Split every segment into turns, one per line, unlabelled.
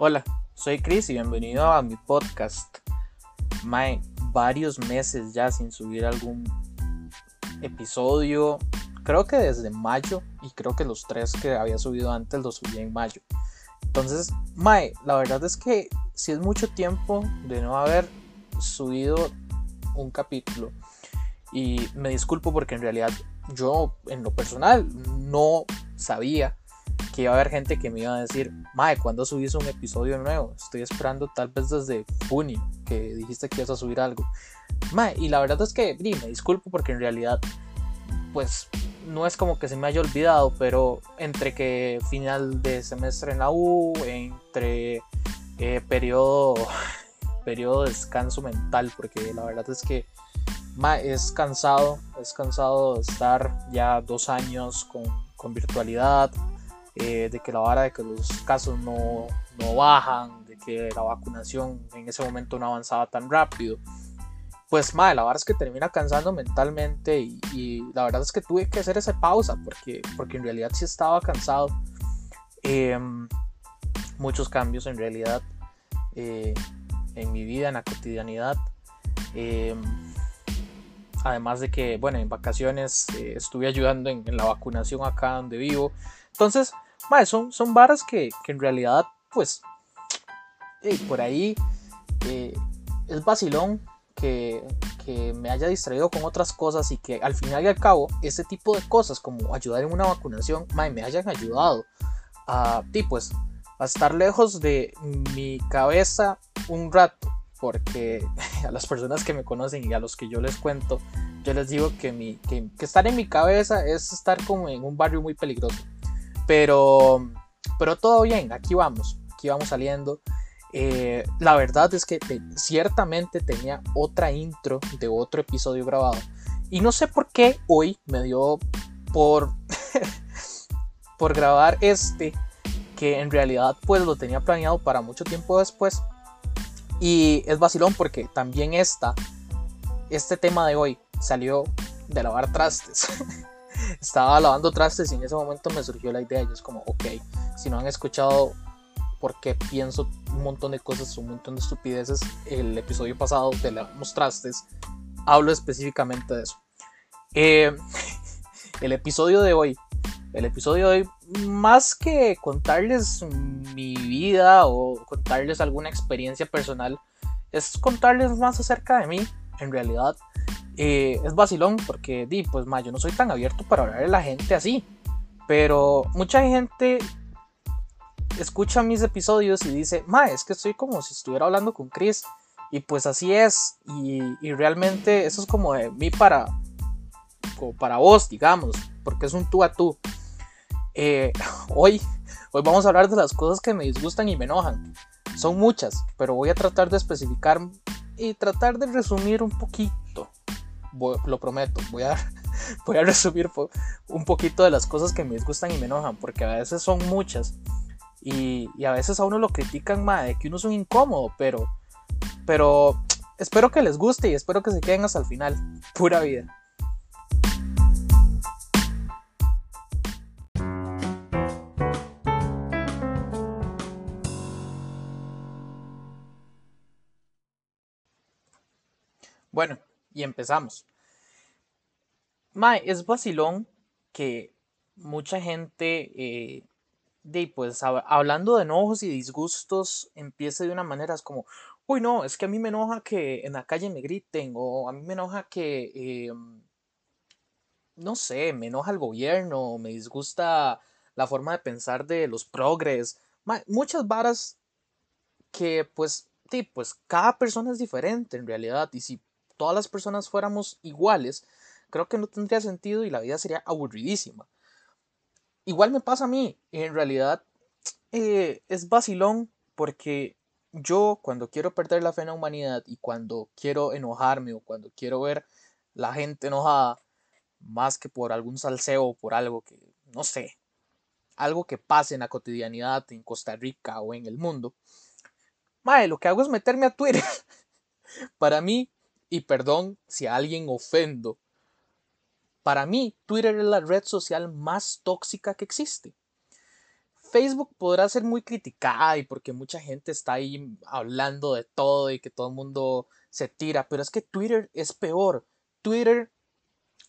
Hola, soy Chris y bienvenido a mi podcast. Mae, varios meses ya sin subir algún episodio. Creo que desde mayo y creo que los tres que había subido antes los subí en mayo. Entonces, Mae, la verdad es que si es mucho tiempo de no haber subido un capítulo. Y me disculpo porque en realidad yo en lo personal no sabía que iba a haber gente que me iba a decir, Mae, ¿cuándo subís un episodio nuevo? Estoy esperando tal vez desde junio que dijiste que ibas a subir algo. Mae, y la verdad es que me disculpo porque en realidad, pues no es como que se me haya olvidado, pero entre que final de semestre en la U, entre eh, periodo, periodo de descanso mental, porque la verdad es que es cansado, es cansado estar ya dos años con, con virtualidad, eh, de que la vara de que los casos no, no, bajan, de que la vacunación en ese momento no avanzaba tan rápido. Pues madre, la verdad es que termina cansando mentalmente y, la verdad es que tuve que hacer esa pausa porque, porque en realidad sí estaba cansado. Em, muchos cambios en realidad eh, en mi vida, en la cotidianidad. Em, además de que, bueno, en vacaciones eh, estuve ayudando en, la vacunación acá donde vivo. Entonces, son, son varas que, en realidad, pues, por ahí eh, es vacilón que, que, me haya distraído con otras cosas y que al final y al cabo, ese tipo de cosas como ayudar en una vacunación, me hayan ayudado a, pues, a estar lejos de mi cabeza un rato porque a las personas que me conocen y a los que yo les cuento, yo les digo que, mi, que, estar en mi cabeza es estar como en un barrio muy peligroso. Pero, pero todo bien, aquí vamos, aquí vamos saliendo. Eh, la verdad es que ciertamente tenía otra intro de otro episodio grabado. Y no sé por qué hoy me dio por, por grabar este, que en realidad pues lo tenía planeado para mucho tiempo después y es vacilón porque también esta, este tema de hoy salió de lavar trastes. Estaba lavando trastes y en ese momento me surgió la idea y es como, ok, si no han escuchado por qué pienso un montón de cosas, un montón de estupideces, el episodio pasado de lavamos trastes, hablo específicamente de eso. Eh, el episodio de hoy el episodio de hoy, más que contarles mi vida o contarles alguna experiencia personal, es contarles más acerca de mí, en realidad. Eh, es vacilón porque, di, pues, ma, yo no soy tan abierto para hablar a la gente así. Pero mucha gente escucha mis episodios y dice, ma, es que estoy como si estuviera hablando con Chris. Y pues así es. Y, y realmente eso es como de mí para, como para vos, digamos. Porque es un tú a tú. Eh, hoy, hoy vamos a hablar de las cosas que me disgustan y me enojan. Son muchas, pero voy a tratar de especificar y tratar de resumir un poquito. Lo prometo, voy a, voy a resumir un poquito de las cosas que me disgustan y me enojan, porque a veces son muchas. Y, a veces a uno lo critican más de que uno es un incómodo, pero, pero espero que les guste y espero que se queden hasta el final. Pura vida. Bueno, y empezamos. Mae, es vacilón que mucha gente, eh, pues hablando de enojos y disgustos, empiece de una manera, es como, uy, no, es que a mí me enoja que en la calle me griten, o a mí me enoja que, eh, no sé, me enoja el gobierno, me disgusta la forma de pensar de los progres, muchas varas que pues, sí, pues cada persona es diferente en realidad, y si todas las personas fuéramos iguales, creo que no tendría sentido y la vida sería aburridísima. Igual me pasa a mí, en realidad eh, es vacilón porque yo cuando quiero perder la fe en la humanidad y cuando quiero enojarme o cuando quiero ver la gente enojada, más que por algún salseo o por algo que, no sé, algo que pase en la cotidianidad en Costa Rica o en el mundo, mae, lo que hago es meterme a Twitter. Para mí, y perdón si a alguien ofendo, para mí Twitter es la red social más tóxica que existe. Facebook podrá ser muy criticada y porque mucha gente está ahí hablando de todo y que todo el mundo se tira, pero es que Twitter es peor. Twitter,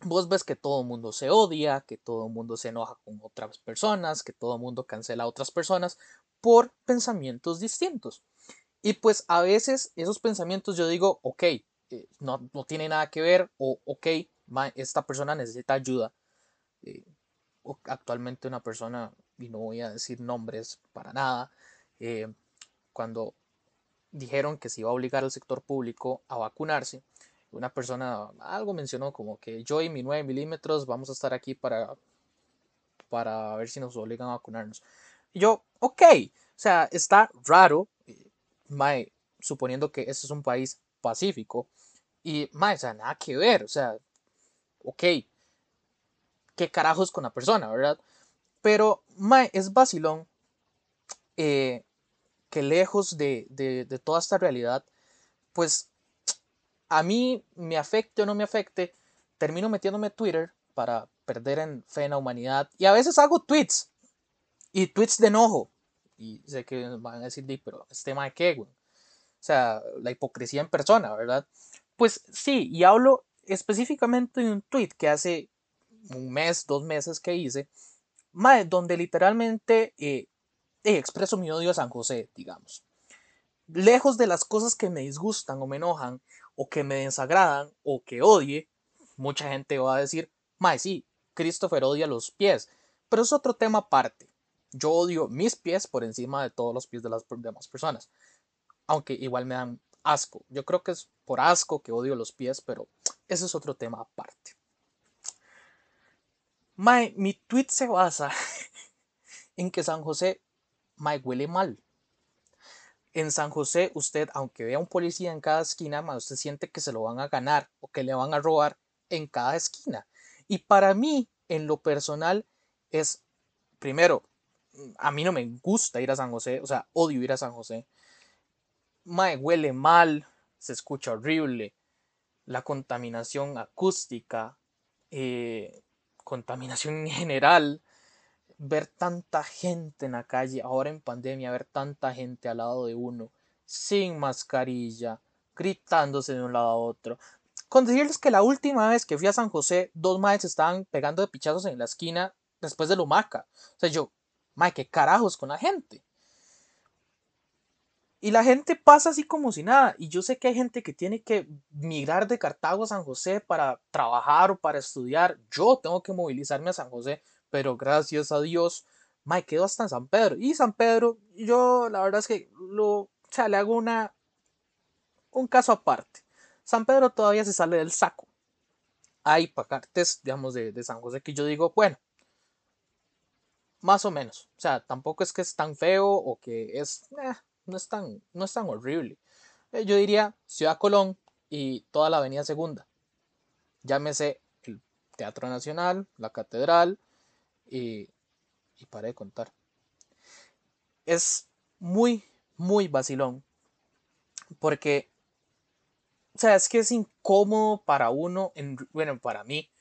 vos ves que todo el mundo se odia, que todo el mundo se enoja con otras personas, que todo el mundo cancela a otras personas por pensamientos distintos. Y pues a veces esos pensamientos yo digo, ok, eh, no, no tiene nada que ver, o ok, esta persona necesita ayuda. Eh, actualmente una persona, y no voy a decir nombres para nada, eh, cuando dijeron que se iba a obligar al sector público a vacunarse, una persona algo mencionó como que yo y mi 9 milímetros vamos a estar aquí para, para ver si nos obligan a vacunarnos. Y yo, ok, o sea, está raro, eh, suponiendo que este es un país pacífico, y, mae, o sea, nada que ver, o sea, ok, qué carajos con la persona, ¿verdad? Pero, mae, es vacilón eh, que lejos de, de, toda esta realidad, pues a mí me afecte o no me afecte, termino metiéndome a Twitter para perder en fe en la humanidad y a veces hago tweets y tweets de enojo. Y sé que van a decir, pero este tema de qué, güey. O sea, la hipocresía en persona, ¿verdad? Pues sí, y hablo específicamente de un tweet que hace un mes, dos meses que hice, donde literalmente eh, eh, expreso mi odio a San José, digamos. Lejos de las cosas que me disgustan o me enojan, o que me desagradan, o que odie, mucha gente va a decir, mae, sí, Christopher odia los pies, pero es otro tema aparte. Yo odio mis pies por encima de todos los pies de las demás personas, aunque igual me dan asco. Yo creo que es por asco que odio los pies, pero ese es otro tema aparte. Mae, mi tweet se basa en que San José, mae, huele mal. En San José, usted, aunque vea un policía en cada esquina, usted siente que se lo van a ganar o que le van a robar en cada esquina. Y para mí, en lo personal, es, primero, a mí no me gusta ir a San José, o sea, odio ir a San José. Mae, huele mal, se escucha horrible, la contaminación acústica, eh, contaminación en general, ver tanta gente en la calle, ahora en pandemia, ver tanta gente al lado de uno, sin mascarilla, gritándose de un lado a otro. Con decirles que la última vez que fui a San José, dos maestros estaban pegando de pichazos en la esquina después de Lumaca. O sea, yo, mae, qué carajos con la gente. Y la gente pasa así como si nada. Y yo sé que hay gente que tiene que migrar de Cartago a San José para trabajar o para estudiar. Yo tengo que movilizarme a San José, pero gracias a Dios, me quedo hasta en San Pedro. Y San Pedro, yo la verdad es que lo, o le hago una, un caso aparte. San Pedro todavía se sale del saco. Hay pacartes, digamos, de, de San José que yo digo, bueno, más o menos. O sea, tampoco es que es tan feo o que es... Eh, no es tan, no es tan horrible. Eh, yo diría Ciudad Colón y toda la Avenida Segunda. Llámese el Teatro Nacional, la Catedral y, y para de contar. Es muy, muy vacilón. Porque, o sea, es que es incómodo para uno, en, bueno, para mí.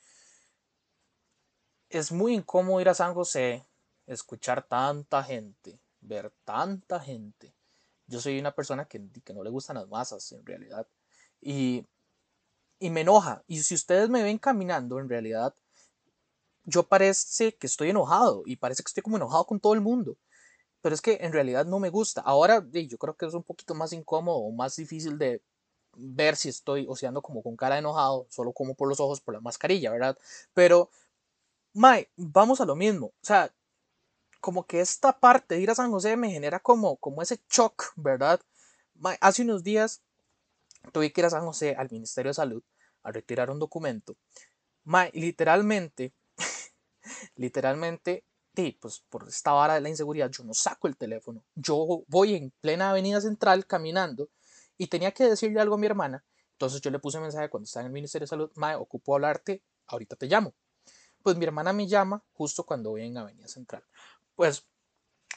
Es muy incómodo ir a San José, escuchar tanta gente, ver tanta gente yo soy una persona que, no le gustan las masas, en realidad. Y, y me enoja. Y si ustedes me ven caminando, en realidad, yo parece que estoy enojado y parece que estoy como enojado con todo el mundo. Pero es que en realidad no me gusta. Ahora yo creo que es un poquito más incómodo o más difícil de ver si estoy o si ando como con cara de enojado, solo como por los ojos, por la mascarilla, ¿verdad? Pero, Mai, vamos a lo mismo. O sea, como que esta parte de ir a San José me genera como, como ese shock, ¿verdad? Hace unos días tuve que ir a San José al Ministerio de Salud a retirar un documento. literalmente, literalmente, pues por esta vara de la inseguridad, yo no saco el teléfono. Yo voy en plena avenida central caminando y tenía que decirle algo a mi hermana. Entonces yo le puse mensaje cuando estaba en el Ministerio de Salud, Mae, ocupo hablarte, ahorita te llamo. Pues mi hermana me llama justo cuando voy en Avenida Central pues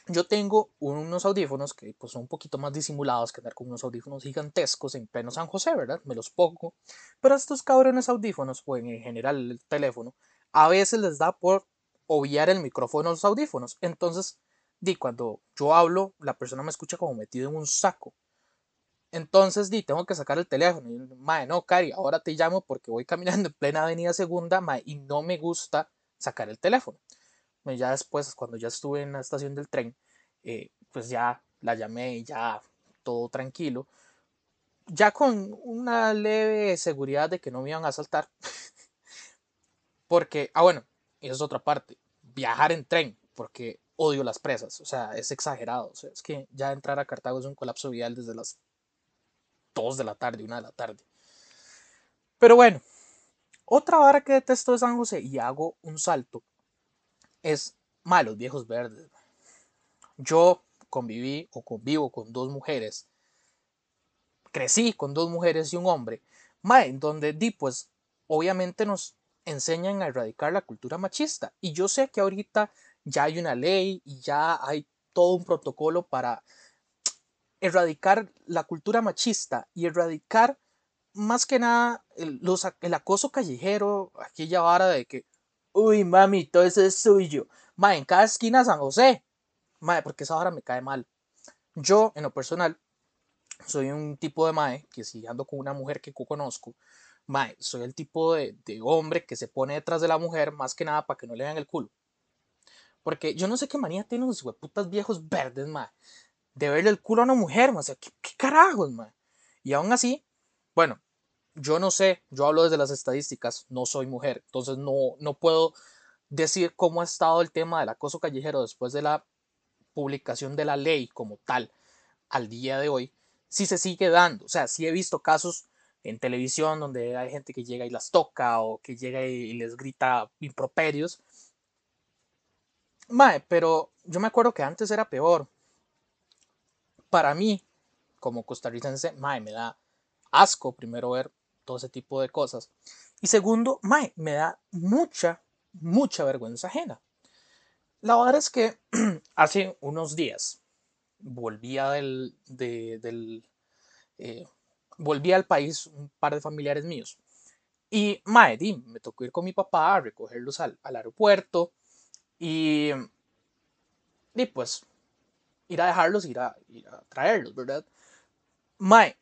yo tengo unos audífonos que pues, son un poquito más disimulados que andar con unos audífonos gigantescos en pleno San José, ¿verdad? Me los pongo. Pero estos cabrones audífonos, o en general el teléfono, a veces les da por obviar el micrófono a los audífonos. Entonces, di, cuando yo hablo, la persona me escucha como metido en un saco. Entonces, di, tengo que sacar el teléfono. Y, no, Cari, ahora te llamo porque voy caminando en plena avenida segunda, y no me gusta sacar el teléfono. Ya después, cuando ya estuve en la estación del tren, eh, pues ya la llamé y ya todo tranquilo. Ya con una leve seguridad de que no me iban a asaltar. porque, ah, bueno, esa es otra parte. Viajar en tren, porque odio las presas. O sea, es exagerado. O sea, es que ya entrar a Cartago es un colapso vial desde las 2 de la tarde, 1 de la tarde. Pero bueno, otra vara que detesto de San José y hago un salto es malos viejos verdes. Yo conviví o convivo con dos mujeres. Crecí con dos mujeres y un hombre. Mae, donde di, pues, obviamente nos enseñan a erradicar la cultura machista. Y yo sé que ahorita ya hay una ley y ya hay todo un protocolo para erradicar la cultura machista y erradicar más que nada el, el acoso callejero, aquella vara de que, uy, mami, todo eso es suyo. Ma, en cada esquina San José. Ma, porque esa vara me cae mal. Yo, en lo personal, soy un tipo de mae que si ando con una mujer que conozco, mae, soy el tipo de, de, hombre que se pone detrás de la mujer más que nada para que no le vean el culo. Porque yo no sé qué manía tienen los hueputas viejos verdes, mae de verle el culo a una mujer, sea, ¿qué, carajos? Y aún así, bueno, yo no sé, yo hablo desde las estadísticas, no soy mujer, entonces no, no puedo decir cómo ha estado el tema del acoso callejero después de la publicación de la ley como tal al día de hoy, si se sigue dando, o sea, sí he visto casos en televisión donde hay gente que llega y las toca o que llega y les grita improperios. Mae, pero yo me acuerdo que antes era peor para mí, como costarricense, mae, me da asco primero ver todo ese tipo de cosas. Y segundo, mae, me da mucha, mucha vergüenza ajena. La verdad es que hace unos días volvía del, del eh, volví al país un par de familiares míos. Y, mae, me tocó ir con mi papá a recogerlos al, al aeropuerto. Y, y pues ir a dejarlos, ir a, ir a traerlos, ¿verdad? Mae,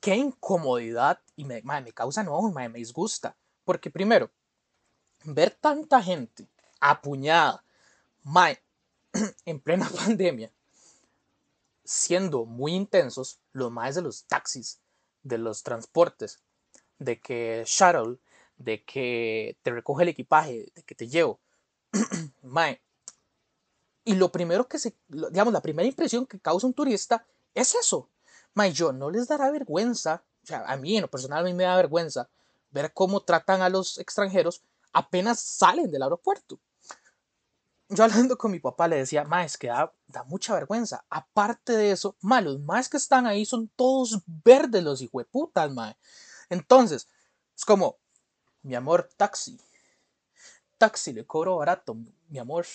qué incomodidad y me, me causa no, mae, me disgusta. Porque primero, ver tanta gente apuñada, mae, en plena pandemia, siendo muy intensos, los maes de los taxis, de los transportes, de que shuttle, de que te recoge el equipaje, de que te llevo. mae, y lo primero que se, digamos, la primera impresión que causa un turista es eso. Yo no les dará vergüenza, o sea, a mí en lo personal a mí me da vergüenza ver cómo tratan a los extranjeros apenas salen del aeropuerto. Yo hablando con mi papá le decía, ma, es que da, mucha vergüenza. Aparte de eso, ma, los más que están ahí son todos verdes los hijueputas, ma. Entonces, es como, mi amor, taxi. Taxi, le cobro barato, mi amor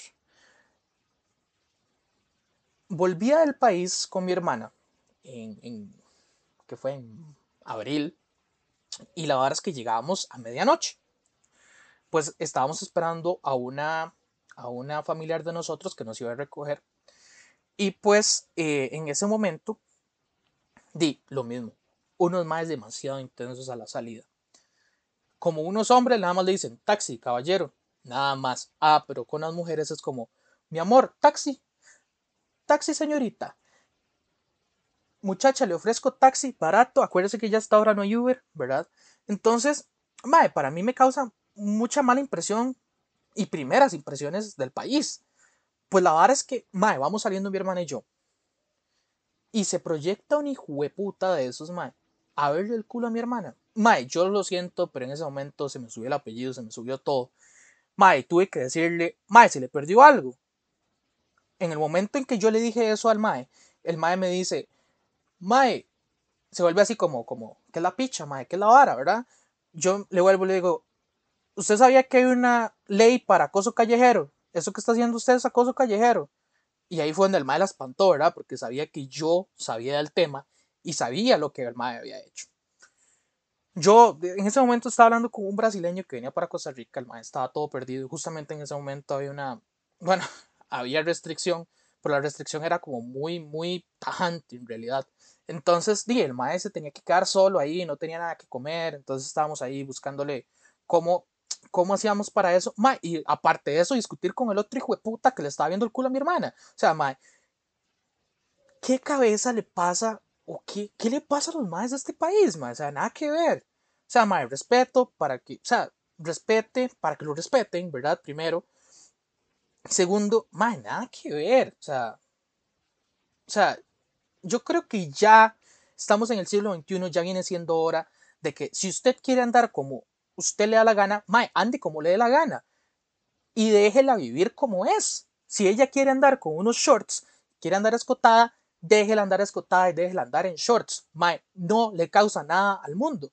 volvía del país con mi hermana, en, que fue en abril, y la verdad es que llegábamos a medianoche. Pues estábamos esperando a una, a una familiar de nosotros que nos iba a recoger. Y pues eh, en ese momento di lo mismo. Unos más demasiado intensos a la salida. Como unos hombres nada más le dicen taxi, caballero, nada más. Ah, pero con las mujeres es como, mi amor, taxi, taxi, señorita. Muchacha, le ofrezco taxi barato. Acuérdese que ya hasta ahora no hay Uber, ¿verdad? Entonces, mae, para mí me causa mucha mala impresión y primeras impresiones del país. Pues la verdad es que, mae, vamos saliendo mi hermana y yo. Y se proyecta un hijo de puta de esos, mae, a verle el culo a mi hermana. Mae, yo lo siento, pero en ese momento se me subió el apellido, se me subió todo. Mae, tuve que decirle, mae, se le perdió algo en el momento en que yo le dije eso al Mae, el Mae me dice, Mae, se vuelve así como, como, ¿qué es la picha, Mae? ¿Qué es la vara, verdad? Yo le vuelvo y le digo, ¿usted sabía que hay una ley para acoso callejero? Eso que está haciendo usted es acoso callejero. Y ahí fue donde el Mae la espantó, ¿verdad? Porque sabía que yo sabía del tema y sabía lo que el Mae había hecho. Yo en ese momento estaba hablando con un brasileño que venía para Costa Rica, el Mae estaba todo perdido justamente en ese momento había una, bueno, había restricción pero la restricción era como muy, muy tajante en realidad. Entonces, di, el maestro tenía que quedar solo ahí, no tenía nada que comer, entonces estábamos ahí buscándole cómo, cómo hacíamos para eso. Ma, y aparte de eso, discutir con el otro hijo de puta que le estaba viendo el culo a mi hermana. O sea, ma, ¿qué cabeza le pasa o qué, qué le pasa a los maes de este país, ma? O sea, nada que ver. O sea, ma, respeto para que, o sea, respete para que lo respeten, ¿verdad? Primero. Segundo, ma, nada que ver. O sea, o sea, yo creo que ya estamos en el siglo XXI, ya viene siendo hora de que si usted quiere andar como usted le da la gana, mae, ande como le dé la gana y déjela vivir como es. Si ella quiere andar con unos shorts, quiere andar escotada, déjela andar escotada y déjela andar en shorts. Mae, no le causa nada al mundo.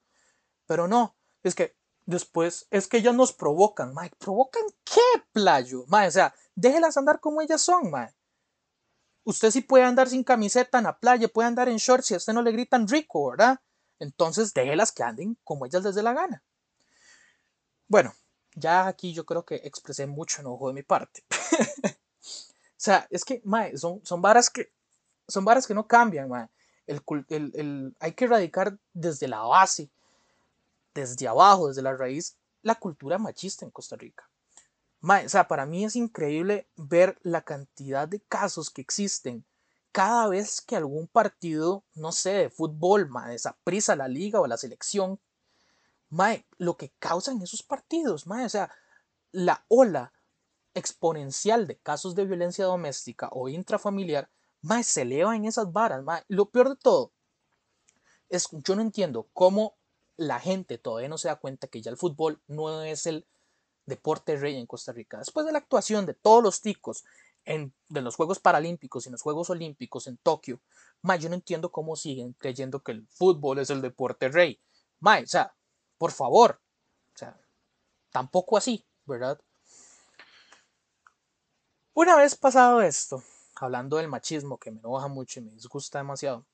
Pero no, es que después es que ellas nos provocan, mae. ¿Provocan qué, playo? Mae, o sea, déjelas andar como ellas son, mae. Usted sí puede andar sin camiseta en la playa, puede andar en shorts y a usted no le gritan rico, ¿verdad? Entonces déjelas que anden como ellas les dé la gana. Bueno, ya aquí yo creo que expresé mucho enojo de mi parte. o sea, es que, mae, son, son varas que son varas que no cambian, mae. El, el, el, hay que erradicar desde la base, desde abajo, desde la raíz, la cultura machista en Costa Rica. Mae, o sea, para mí es increíble ver la cantidad de casos que existen cada vez que algún partido, no sé, de fútbol, mae, desaprisa la liga o la selección, mae, lo que causan esos partidos, mae, o sea, la ola exponencial de casos de violencia doméstica o intrafamiliar, mae, se eleva en esas varas, mae. Lo peor de todo es, yo no entiendo cómo la gente todavía no se da cuenta que ya el fútbol no es el deporte rey en Costa Rica. Después de la actuación de todos los ticos en, de los Juegos Paralímpicos y los Juegos Olímpicos en Tokio, mae, yo no entiendo cómo siguen creyendo que el fútbol es el deporte rey. Mae, o sea, por favor. O sea, tampoco así, ¿verdad? Una vez pasado esto, hablando del machismo que me enoja mucho y me disgusta demasiado,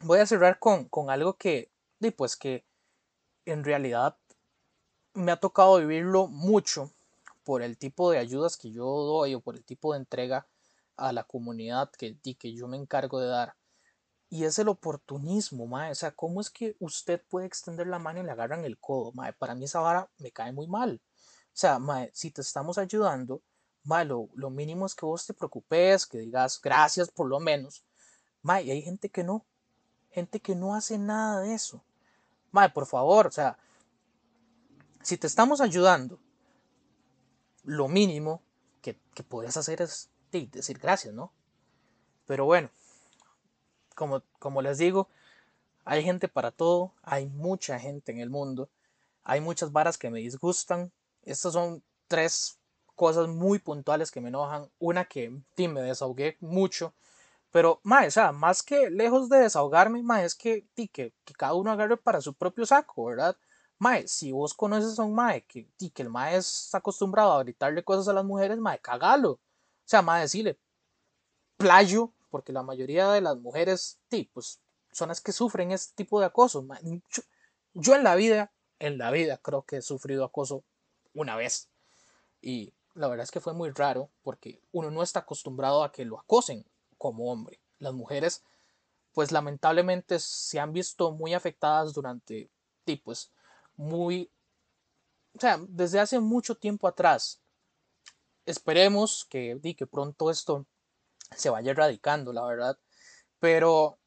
voy a cerrar con, con algo que, pues que en realidad me ha tocado vivirlo mucho por el tipo de ayudas que yo doy o por el tipo de entrega a la comunidad que, que yo me encargo de dar. Y es el oportunismo, mae. O sea, ¿cómo es que usted puede extender la mano y le agarran el codo, mae? Para mí esa vara me cae muy mal. O sea, mae, si te estamos ayudando, mae, lo, mínimo es que vos te preocupes, que digas gracias por lo menos. Mae, y hay gente que no. Gente que no hace nada de eso. Mae, por favor, o sea, si te estamos ayudando, lo mínimo que, que podrías hacer es decir gracias, ¿no? Pero bueno, como, como les digo, hay gente para todo, hay mucha gente en el mundo, hay muchas varas que me disgustan. Estas son tres cosas muy puntuales que me enojan. Una que sí, me desahogué mucho, pero más, sea, más que lejos de desahogarme, más es que, que, que cada uno agarre para su propio saco, ¿verdad? Mae, si vos conoces a un mae que, que el mae es acostumbrado a gritarle cosas a las mujeres, mae, cagalo. O sea, mae, decirle, playo, porque la mayoría de las mujeres, pues, son las que sufren este tipo de acoso. Yo, en la vida, en la vida creo que he sufrido acoso una vez. Y la verdad es que fue muy raro porque uno no está acostumbrado a que lo acosen como hombre. Las mujeres, pues lamentablemente se han visto muy afectadas durante, pues, muy, o sea, desde hace mucho tiempo atrás. Esperemos que, que pronto esto se vaya erradicando, la verdad. Pero,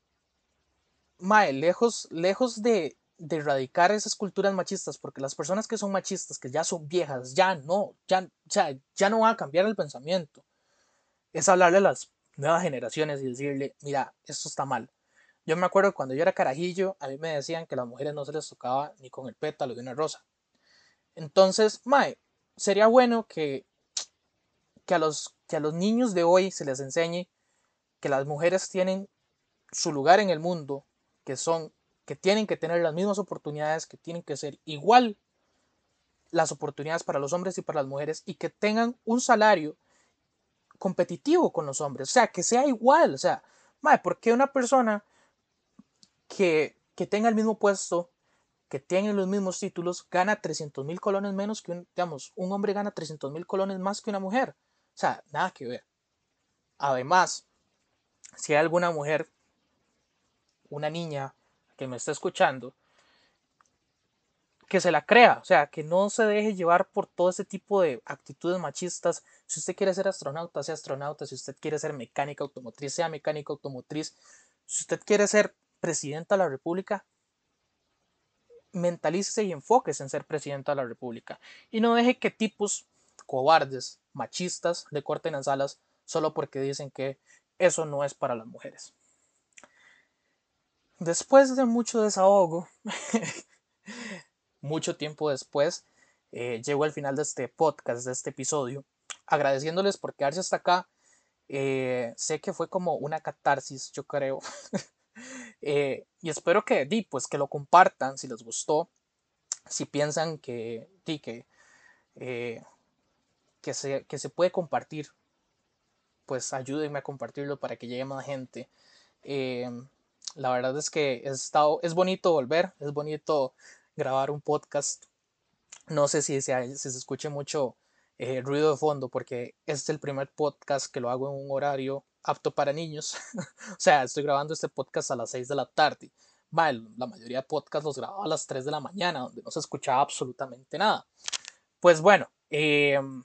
mae, lejos, lejos de, erradicar esas culturas machistas, porque las personas que son machistas, que ya son viejas, ya no, ya, ya, ya no van a cambiar el pensamiento. Es hablarle a las nuevas generaciones y decirle, mira, esto está mal. Yo me acuerdo cuando yo era carajillo, a mí me decían que las mujeres no se les tocaba ni con el pétalo de una rosa. Entonces, mae, sería bueno que, que a los que a los niños de hoy se les enseñe que las mujeres tienen su lugar en el mundo, que son, que tienen que tener las mismas oportunidades, que tienen que ser igual las oportunidades para los hombres y para las mujeres y que tengan un salario competitivo con los hombres, o sea, que sea igual, o sea, madre, ¿por qué una persona que, tenga el mismo puesto, que tiene los mismos títulos, gana 300 mil colones menos que un, digamos, un hombre gana 300 mil colones más que una mujer? O sea, nada que ver. Además, si hay alguna mujer, una niña que me está escuchando, que se la crea, o sea, que no se deje llevar por todo ese tipo de actitudes machistas. Si usted quiere ser astronauta, sea astronauta. Si usted quiere ser mecánica automotriz, sea mecánica automotriz. Si usted quiere ser presidenta de la República, mentalícese y enfóquese en ser presidenta de la República. Y no deje que tipos cobardes, machistas, le corten las alas solo porque dicen que eso no es para las mujeres. Después de mucho desahogo, mucho tiempo después, eh, llego al final de este podcast, de este episodio, agradeciéndoles por quedarse hasta acá. Eh, sé que fue como una catarsis, yo creo. Eh, y espero que, di, pues, que lo compartan si les gustó. Si piensan que, di, que, que, se, que se puede compartir, pues ayúdenme a compartirlo para que llegue más gente. la verdad es que es, estado, es bonito volver, es bonito grabar un podcast. No sé si se, se escuche mucho eh, ruido de fondo porque este es el primer podcast que lo hago en un horario apto para niños. o sea, estoy grabando este podcast a las 6 de la tarde. Mal, la mayoría de podcasts los grababa a las 3 de la mañana, donde no se escuchaba absolutamente nada. Pues bueno, em,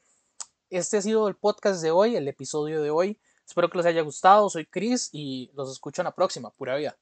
este ha sido el podcast de hoy, el episodio de hoy. Espero que les haya gustado. Soy Chris y los escucho en la próxima. Pura vida.